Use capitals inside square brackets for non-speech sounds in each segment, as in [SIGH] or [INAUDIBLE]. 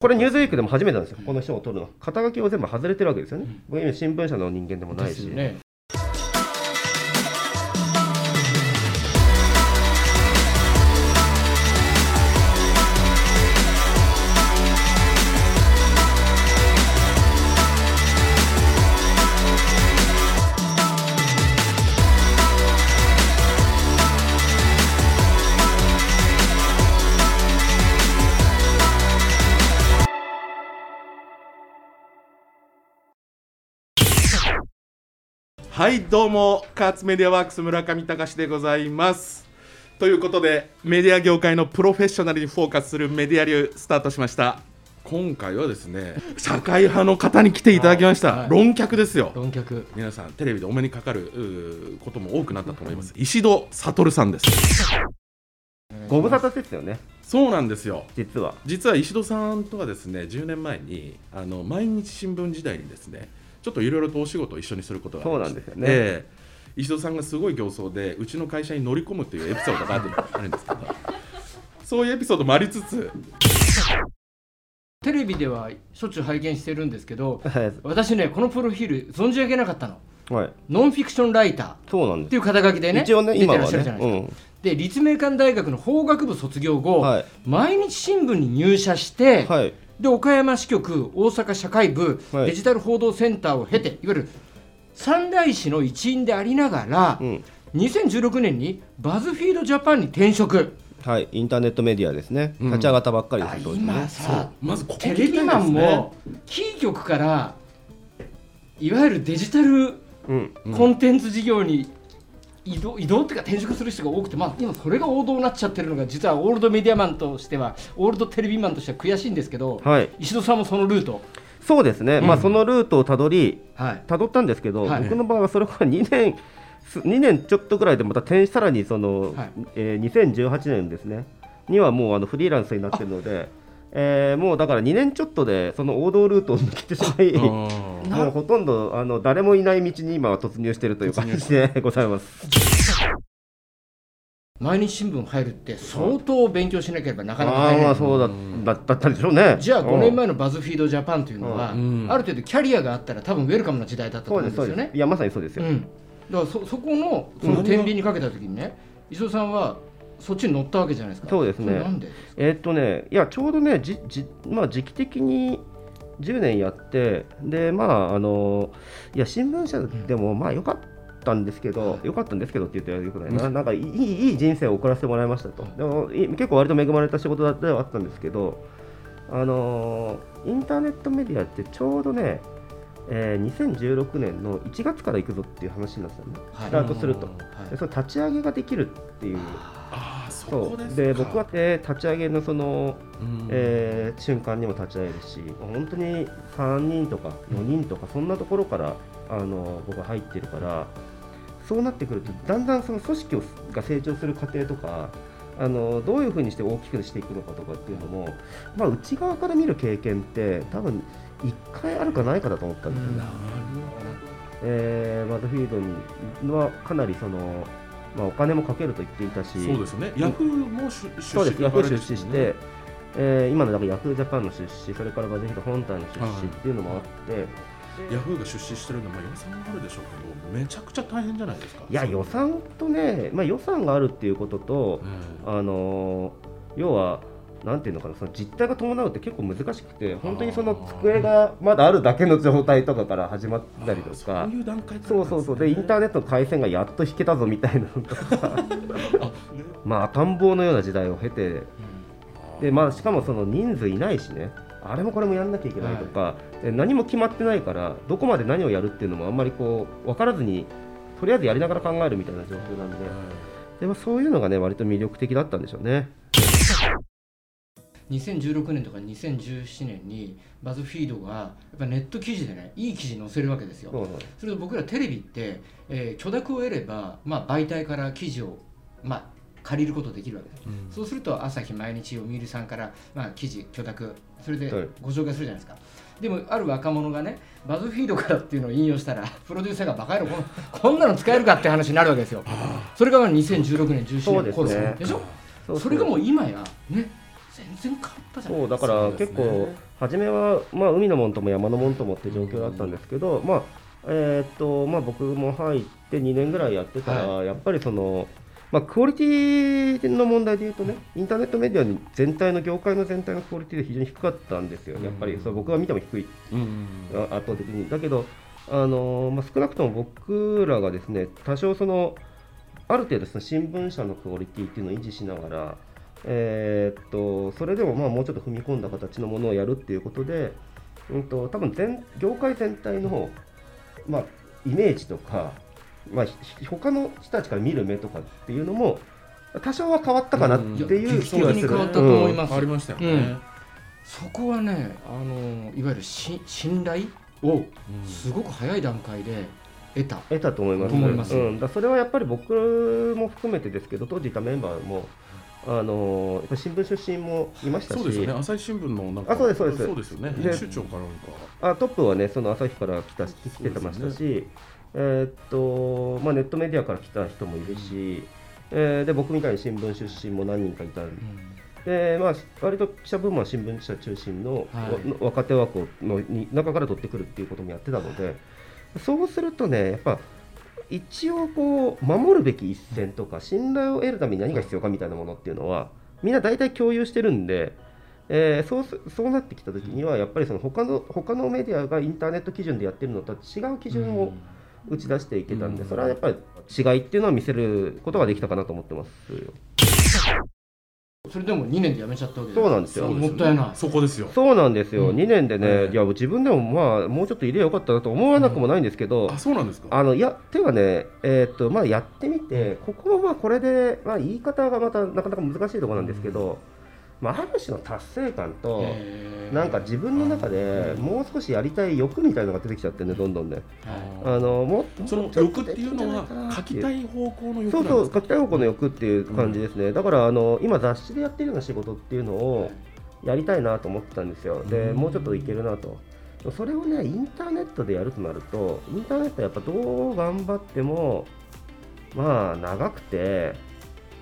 これニューズウィークでも初めてなんですよ、この人を取るの。肩書きを全部外れてるわけですよね、僕今新聞社の人間でもないし、ね。はいどうもカーツメディアワークス村上隆でございます。ということでメディア業界のプロフェッショナルにフォーカスするメディア流スタートしました。今回はですね社会派の方に来ていただきました、はい。論客ですよ。論客。皆さんテレビでお目にかかることも多くなったと思います。石戸悟さんです。ご無沙汰ですよね、そうなんですよ。実は。実は石戸さんとはですね10年前にあの毎日新聞時代にですねちょっといろいろとお仕事を一緒にすることがそうなんですよね。ええ。石戸さんがすごい形相でうちの会社に乗り込むというエピソードがあるんですけど。[LAUGHS] そういうエピソードもありつつ。テレビではしょっちゅう拝見してるんですけど、はい。私ね、このプロフィール存じ上げなかったの。はい、ノンフィクションライターっそうなんです。ていう肩書きでね、一応ね、出てらっ今はしゃるじゃないですか。ね、で、立命館大学の法学部卒業後、はい。毎日新聞に入社して、うん、はい、で岡山支局、大阪社会部、はい。デジタル報道センターを経て、いわゆる三大使の一員でありながら、うん、2016年にバズフィードジャパンに転職。はい、インターネットメディアですね、うん。立ち上がったばっかりであす、当時ね。今さ、まずここテレビマンもキー局からいわゆるデジタルうん、うん。コンテンツ事業に移動移動っていうか転職する人が多くて、まあ、今それが王道になっちゃってるのが実はオールドメディアマンとしてはオールドテレビマンとしては悔しいんですけど、はい、石戸さんもそのルート、そうですね、うん。まあ、そのルートをたどり、はい、たどったんですけど、はい。僕の場合はそれから2年、す2年ちょっとぐらいでまた転さらにその、はい。えー2018年ですね、にはもうあのフリーランスになってるので、えーもうだから2年ちょっとでその王道ルートを抜けてしまい、[LAUGHS] もあうほとんどあの誰もいない道に今は突入しているという感じでございます。毎日新聞入るって相当勉強しなければなかなかああ入れない。まあそうだだだったんでしょうね。じゃあ5年うん前のバズフィードジャパンというのは、うんある程度キャリアがあったら多分ウェルカムな時代だったとそう思うんですよね。いやまさにそうですよ。うん、だからそそこのその天秤にかけた時にね、磯田さんはそっちに乗ったわけじゃないですか。そうですね。れなんでですか？えーっとね、いや、ちょうどね、じじまあ、時期的に10年やって、で、まあ、あのいや、新聞社でも、まあ、良かったんですけど、良かったんですけどって言ってよくないな、なんかいい、いい人生を送らせてもらいましたと。でも、い結構割と恵まれた仕事ではあったんですけど、あのインターネットメディアってちょうどね、えー2016年の1月から行くぞっていう話になってたのね、はい。スタートすると。はい。でその立ち上げができるっていう。あーそう。で僕は、えー立ち上げのその、うんえー瞬間にも立ち会えるし本当に3人とか4人とかそんなところからあの僕は入ってるからそうなってくるとだんだんその組織をが成長する過程とかあのどういうふうにして大きくしていくのかとかっていうのも、まあ、内側から見る経験って多分1回あるかないかだと思ったんですよね。えーバズフィードにはかなりその、まあ、お金もかけると言っていたし。そうですよね。ヤフーも出出そうです、ヤフー出資しね。て、えー今のだからヤフージャパンの出資、それからバズフィード本体の出資っていうのもあって、ヤフーが出資してるのはまあ予算があるでしょうけどめちゃくちゃ大変じゃないですか。いや、予算とね、まあ、予算があるっていうことと、うん。あのー要は、なんていうのかな、その実態が伴うって結構難しくて、本当にその机がまだあるだけの状態とかから始まったりとそかう。いう段階そうそうそう。でインターネットの回線がやっと引けたぞみたいなのとか。まあ赤ん坊のような時代を経て。でまあ、しかもその人数いないしね、あれもこれもやんなきゃいけないとか、で何も決まってないから、どこまで何をやるっていうのもあんまりこう分からずに、とりあえずやりながら考えるみたいな状況なんで、でもそういうのがね、割と魅力的だったんでしょうね。2016年とか2017年にバズフィードがやっぱネット記事でねいい記事載せるわけですよ。それと僕らテレビって、えー許諾を得れば、まあ、媒体から記事を、まあ、借りることできるわけです、うん。そうすると朝日毎日読売さんから、まあ、記事許諾それではい。ご紹介するじゃないですか、でもある若者がねバズフィードからっていうのを引用したら [LAUGHS] プロデューサーがバカ野郎このこんなの使えるかって話になるわけですよ。それがまあ2016年17年の頃ででしょ？それがもう今やね全然変わったじゃないそうだから結構初めは、まあ、海のもんとも山のもんともって状況だったんですけど、まあえーっとまあ、僕も入って2年ぐらいやってたら、やっぱりその、まあ、クオリティの問題でいうとねインターネットメディアに全体の業界の全体のクオリティで非常に低かったんですよ、やっぱりそう僕が見ても低い。うん。あ圧倒的に。だけど、あのまあ、少なくとも僕らがですね多少そのある程度その新聞社のクオリティっていうのを維持しながら、えーっとそれでもまあもうちょっと踏み込んだ形のものをやるっていうことで、うん、と多分全業界全体の、まあ、イメージとか、まあ、ひ他の人たちから見る目とかっていうのも多少は変わったかなっていう気がする。劇的に変わったと思いうんます。変わりましたよね、うん。そこはねあのいわゆるし信頼？をすごく早い段階で得た。得たと思います。と思います。うん、だそれはやっぱり僕も含めてですけど当時いたメンバーもあの新聞出身もいましたし。そうですよね。朝日新聞のなんかあそうですそうです。そうですよね。で編集長かなんか。あトップはねその朝日から来た来てましたし、えーっとまあ、ネットメディアから来た人もいるし、えーで僕みたいに新聞出身も何人かいたんで、まあ、割と記者部門は新聞社中心の,、はい。若手枠をのに中から取ってくるっていうこともやってたので、そうするとねやっぱ一応こう守るべき一線とか信頼を得るために何が必要かみたいなものっていうのはみんな大体共有してるんで、えーそうすそうなってきた時にはやっぱりその他の他のメディアがインターネット基準でやってるのとは違う基準を打ち出していけたんで、それはやっぱり違いっていうのは見せることができたかなと思ってますよ。それでも2年で辞めちゃったわけそうなんですよ。もったいない。そこですよ。そうなんですよ、うん。2年でね、はい。いや自分でもまあもうちょっと入れよかったなと思わなくもないんですけど、あそうなんですか？あのいやていうかね、えーっとまあ、やってみて、ここもまあこれで、まあ、言い方がまたなかなか難しいところなんですけど、まあ、ある種の達成感と、なんか自分の中でもう少しやりたい欲みたいなのが出てきちゃってね、どんどんね。はあのもっその欲っていうのは書きたいい方向の欲そうそう、書きたい方向の欲っていう感じですね、だからあの今、雑誌でやってるような仕事っていうのをやりたいなと思ってたんですよ、でもうちょっといけるなと。それをね、インターネットでやるとなると、インターネットはやっぱどう頑張っても、まあ、長くて、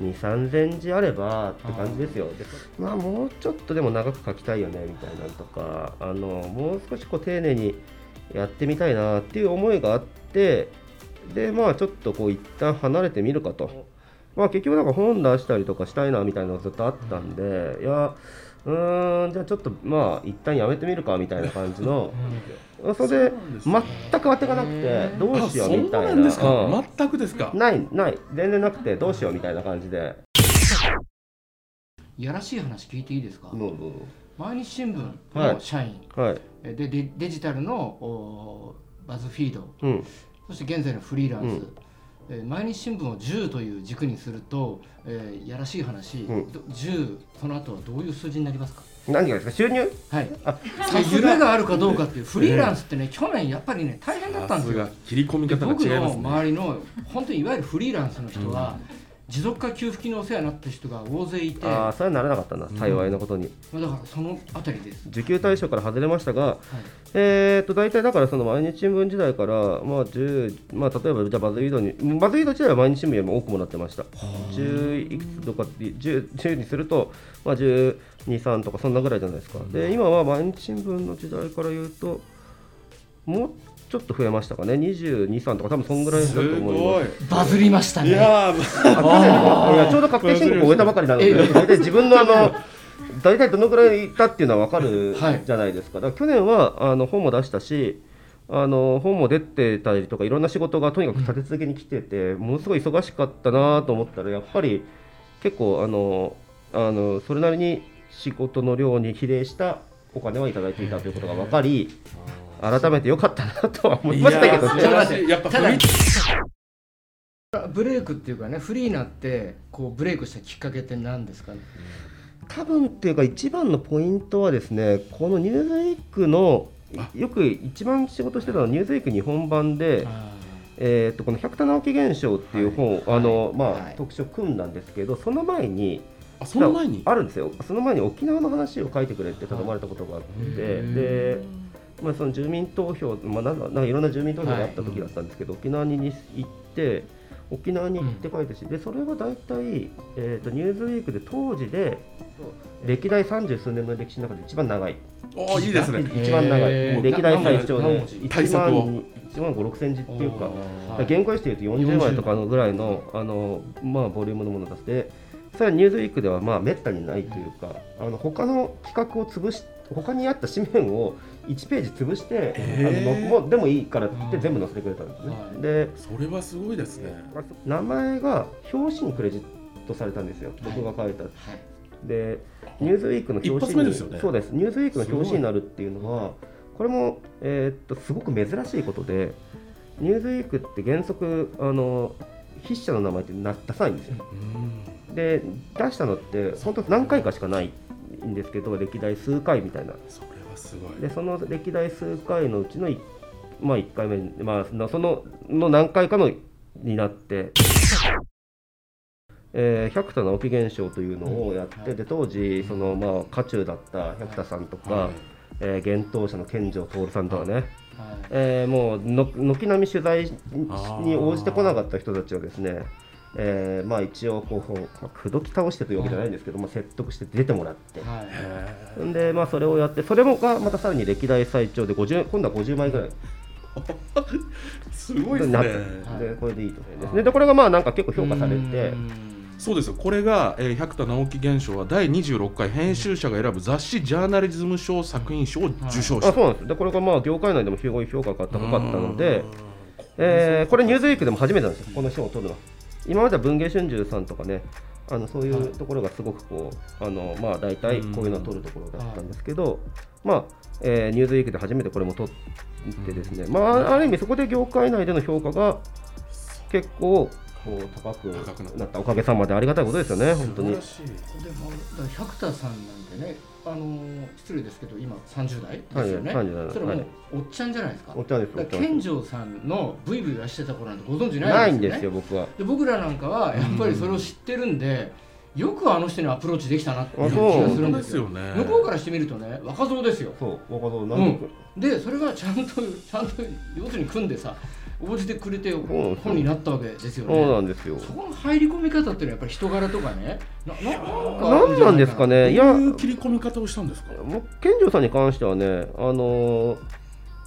2、3000字あればって感じですよ。でまあ、もうちょっとでも長く書きたいよねみたいなのとか、あのもう少しこう丁寧にやってみたいなっていう思いがあって、で、まあ、ちょっとこう一旦離れてみるかと。まあ、結局、なんか本出したりとかしたいなみたいなのがずっとあったんで、いや、うーん、じゃあちょっと、まあ、一旦やめてみるかみたいな感じの、それで全く当てがなくて、どうあしよそううみたいな。なんですか、うん。全くですか。ない、ない、全然なくて、どうしようみたいな感じで。いやらしい話聞いていいですか？どうぞ。毎日新聞はい。の社員、はい。えでデデジタルのおバズフィード。うん。そして現在のフリーランス、うんえー毎日新聞を10という軸にすると、えーやらしい話、うん。ど10その後はどういう数字になりますか？何がですか？収入？はい。夢が。あるかどうかっていうフリーランスってね、去年やっぱりね大変だったんですよ。さすが。切り込みで方が僕の違いますね。周りの本当にいわゆるフリーランスの人は、持続化給付金のお世話になった人が大勢いてああ、それはならなかったな、幸いなことに。まあだからそのあたりです、受給対象から外れましたが、はいえー、と大体だからその毎日新聞時代から、まあ10まあ、例えばじゃあバズリードに、バズリード時代は毎日新聞よりも多くもらってました。10いくつとかって 10, 10にすると、まあ、12、3とかそんなぐらいじゃないですか。で、今は毎日新聞の時代から言うと、もうちょっと増えましたかね、22、3とか、多分そんぐらいだとす思いごい。ます。バズりましたいねやーあいやちょうど確定申告を終えたばかりなので、え大体自分のあの大体どのくらいいたっていうのは分かるはい。じゃないですか、だから去年はあの本も出したし、あの本も出てたりとか、いろんな仕事がとにかく立て続けに来てて、ものすごい忙しかったなと思ったら、やっぱり結構あのあの、それなりに仕事の量に比例したお金はいただいていたということが分かり、改めてよかったなとは思いましたけどね。ブレイクっていうかねフリーになってこうブレイクしたきっかけって何ですかね？多分っていうか一番のポイントはですねこの「ニューズウィークのあ。よく一番仕事してたのは「ニューズウィーク日本版で、えー、とこの百田直樹現象っていう本、あのまあはい。特集を組んだんですけどその前にあその前に？あるんですよ。その前に沖縄の話を書いてくれって頼まれたことがあって、で、まあ、その住民投票、まあ、なんだなんかいろんな住民投票があった時だったんですけど、沖縄に行って沖縄に行って書いたし、でそれは大体、えーと「ニューズウィークで当時で歴代三十数年の歴史の中で一番長い。おーいいですね。一番長い。歴代最長で何文字。1対策を万1万5 6センチっていうかはい。原稿用紙でいうと40枚とかのぐらいのあの、まあ、ボリュームのものを出してさらに「ニューズウィークではまあめったにないというかあの他の企画を潰し他にあった紙面を1ページ潰して、へーあのもうでもいいからって言って全部載せてくれたんですね。はい。でそれはすごいですね。名前が表紙にクレジットされたんですよ、僕が書いた。で、ニューズウィークの表紙に、ね。そうです、ニューズウィークの表紙になるっていうのは、これも、えーっとすごく珍しいことで、ニューズウィークって原則、あの筆者の名前ってな出さないんですよ。うん。で、出したのって、本当何回かしかないんですけど、歴代数回みたいな。それで、その歴代数回のうちの1、まあ、1回目、まあ、そのの何回かのになって、えー百田直樹現象というのをやって、で当時その、まあ、渦中だった百田さんとか、はい。えー幻冬者の健城徹さんとかね、はい。えーもうの軒並み取材に応じてこなかった人たちをですね、えーまあ、一応こう、まあ口説き倒してというわけじゃないんですけど、まあ、説得して出てもらって。はい。でまあ、それをやって、それもがまたさらに歴代最長で50、今度は50枚ぐらい。ー [LAUGHS] すごいですね。でこれでいいとですね。で、これがまあなんか結構評価されて、うん。そうですよ。これが、えー、百田直樹現象は第26回編集者が選ぶ雑誌ジャーナリズム賞作品賞を受賞した、あそうなんです。でこれがまあ業界内でもすごい評価が高かったので、えーこれ、ニューズウィークでも初めてなんですよ、この賞を取るのは。今までは文藝春秋さんとかね、あのそういうところがすごくこう、あのまあ、大体こういうのを取るところだったんですけど、まあえーニューズウィークで初めてこれも取ってですね、まあ、ある意味、そこで業界内での評価が結構こう高くなった。なったおかげさまでありがたいことですよね、本当に。でもだから百田さんなんてねあのー失礼ですけど今30代ですよね、はい30代それもうはい。おっちゃんじゃないですか。おっちゃんです健城さんのブイブイ出してた頃なんてご存知なないいんでよね。んですすよ、僕は。で僕らなんかはやっぱりそれを知ってるんで、よくあの人にアプローチできたなっていう気がするんですすよね。向こうからしてみるとね若造ですよ。そう、若造。なん。うんで、でそれがちゃんと [LAUGHS] ちゃんと要するに組んでさ応じてくれてん本になったわけですよそうなねんですよ。そこの入り込み方っていうのはやっぱり人柄とかねなななんか。なんなんですかね、いや、どういう切り込み方をしたんですか？もう健丈さんに関してはね、あのー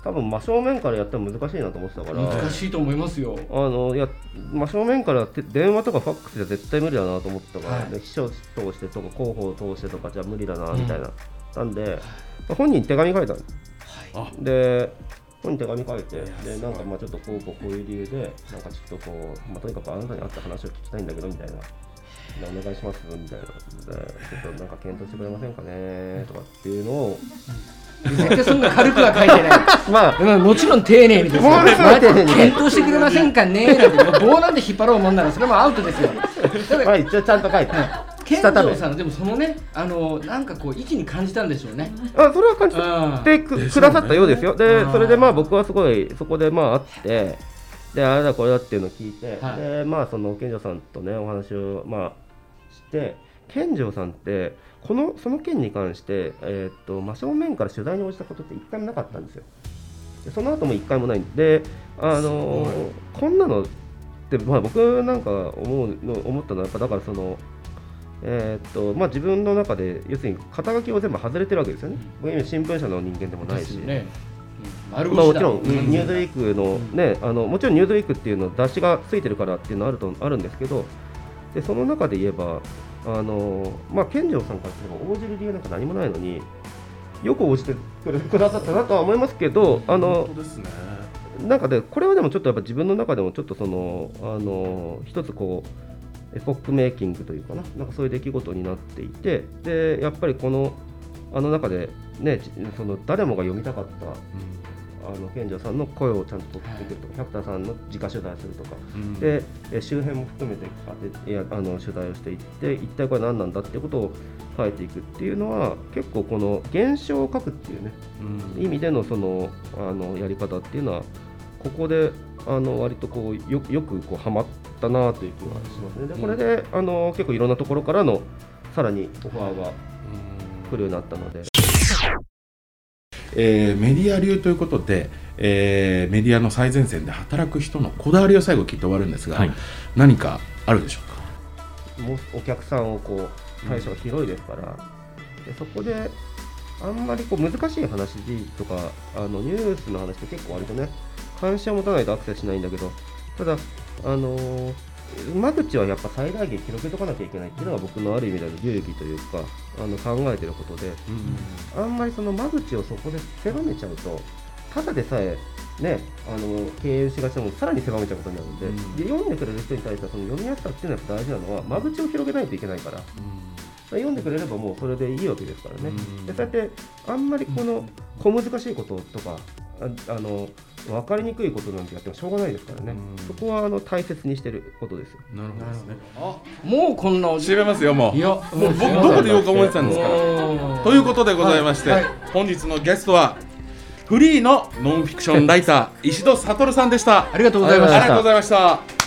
多分真正面からやったら難しいなと思ってたから、難しいと思いますよ。あのいや真正面からて電話とかファックスじゃ絶対無理だなと思ったから、はい。で秘書通してとか広報通してとかじゃ無理だなみたいな、なんで、まあ本人に手紙書いたの。あで本人に手紙書いてやでなんかまあちょっとこうこうこういう理由でなんかちょっとこう、まあ、とにかくあなたに会った話を聞きたいんだけどみたいな。でお願いしますみたいなでちょっとなんか検討してくれませんかねとかっていうのを絶対そんな軽くは書いてない。[LAUGHS] まあ。まあもちろん丁寧にですよ。ものすごい丁寧に。検討してくれませんかね？なんて、棒なんで引っ張ろうもんなら、それもアウトですよ。た [LAUGHS] だまあ一応ちゃんと書いて。健したため。三さんはでもそのね、あのなんかこう、息に感じたんでしょうね。あそれは感じうん。てく,、くださったようですよ。でうん。それでまあ僕はすごいそこでまあ会ってであれだこれだっていうのを聞いて、はい。でまあその健丈さんとねお話をまあして健丈さんってこのその件に関して、えーっと真正面から取材に応じたことって一回もなかったんですよ。でその後も一回もない。んであのこんなのって、まあ、僕なんか思うの思ったのはやっぱだからそのえーっとまあ、自分の中で要するに肩書きを全部外れてるわけですよね。僕今新聞社の人間でもないし、まあ、もちろん、ニューズウィークの、うん。ねあのもちろんニューズウィークっていうの雑誌がついてるからっていうのはあるとあるんですけどでその中で言えばあの、まあ、健丈さんからすれば応じる理由なんか何もないのによく応じてくれくださったなとは思いますけどあの本当ですね。なんかでこれはでもちょっとやっぱ自分の中でもちょっとそのあの一つこうエポックメイキングというかななんかそういう出来事になっていてでやっぱりこのあの中でねじその誰もが読みたかったあの賢者さんの声をちゃんと取ってくるとか、キャプターさんの直取材するとか、うん。でえ周辺も含めて当ていやあの取材をしていって一体これ何なんだっていうことを書いていくっていうのは結構この現象を書くっていうねうん。意味でのそのあのやり方っていうのはここであの割とこうよよくこうはまったなという気がしますね。でこれであの結構いろんなところからのさらにオファーが来るようになったので。えーメディア流ということで、えーメディアの最前線で働く人のこだわりを最後聞いて終わるんですが、はい。何かあるでしょうか？もうお客さんをこう対象が広いですから、でそこであんまりこう難しい話とかあのニュースの話って結構割とね関心を持たないとアクセスしないんだけどただあのー間口はやっぱ最大限広げとかなきゃいけないっていうのが僕のある意味での流儀というかあの考えてることであんまりその間口をそこで狭めちゃうとただでさえねあの経営しがちなもさらに狭めちゃうことになるので,、うん。で読んでくれる人に対してはその読みやすさっていうのは大事なのは間口を広げないといけないから。読んでくれればもうそれでいいわけですからね。うん。でそうやってあんまりこの小難しいこととかああの分かりにくいことなんてやってもしょうがないですからね。うん。そこはあの大切にしてることですよ。なるほどですね。あもうこんなお時違いますよもう。いやもう僕どこで言おうか思ってたんですから。ということでございまして、はいはい。本日のゲストはフリーのノンフィクションライター石戸悟さんでした。ありがとうございました。ありがとうございました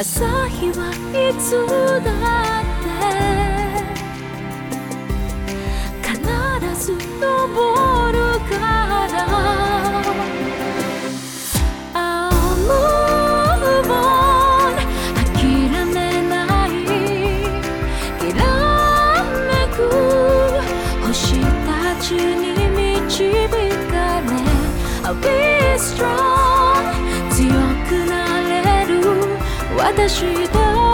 朝日はいつだって必ず登るから。I'll move on 諦めない。きらめく星たちに導かれ。I'll be strong. 私だ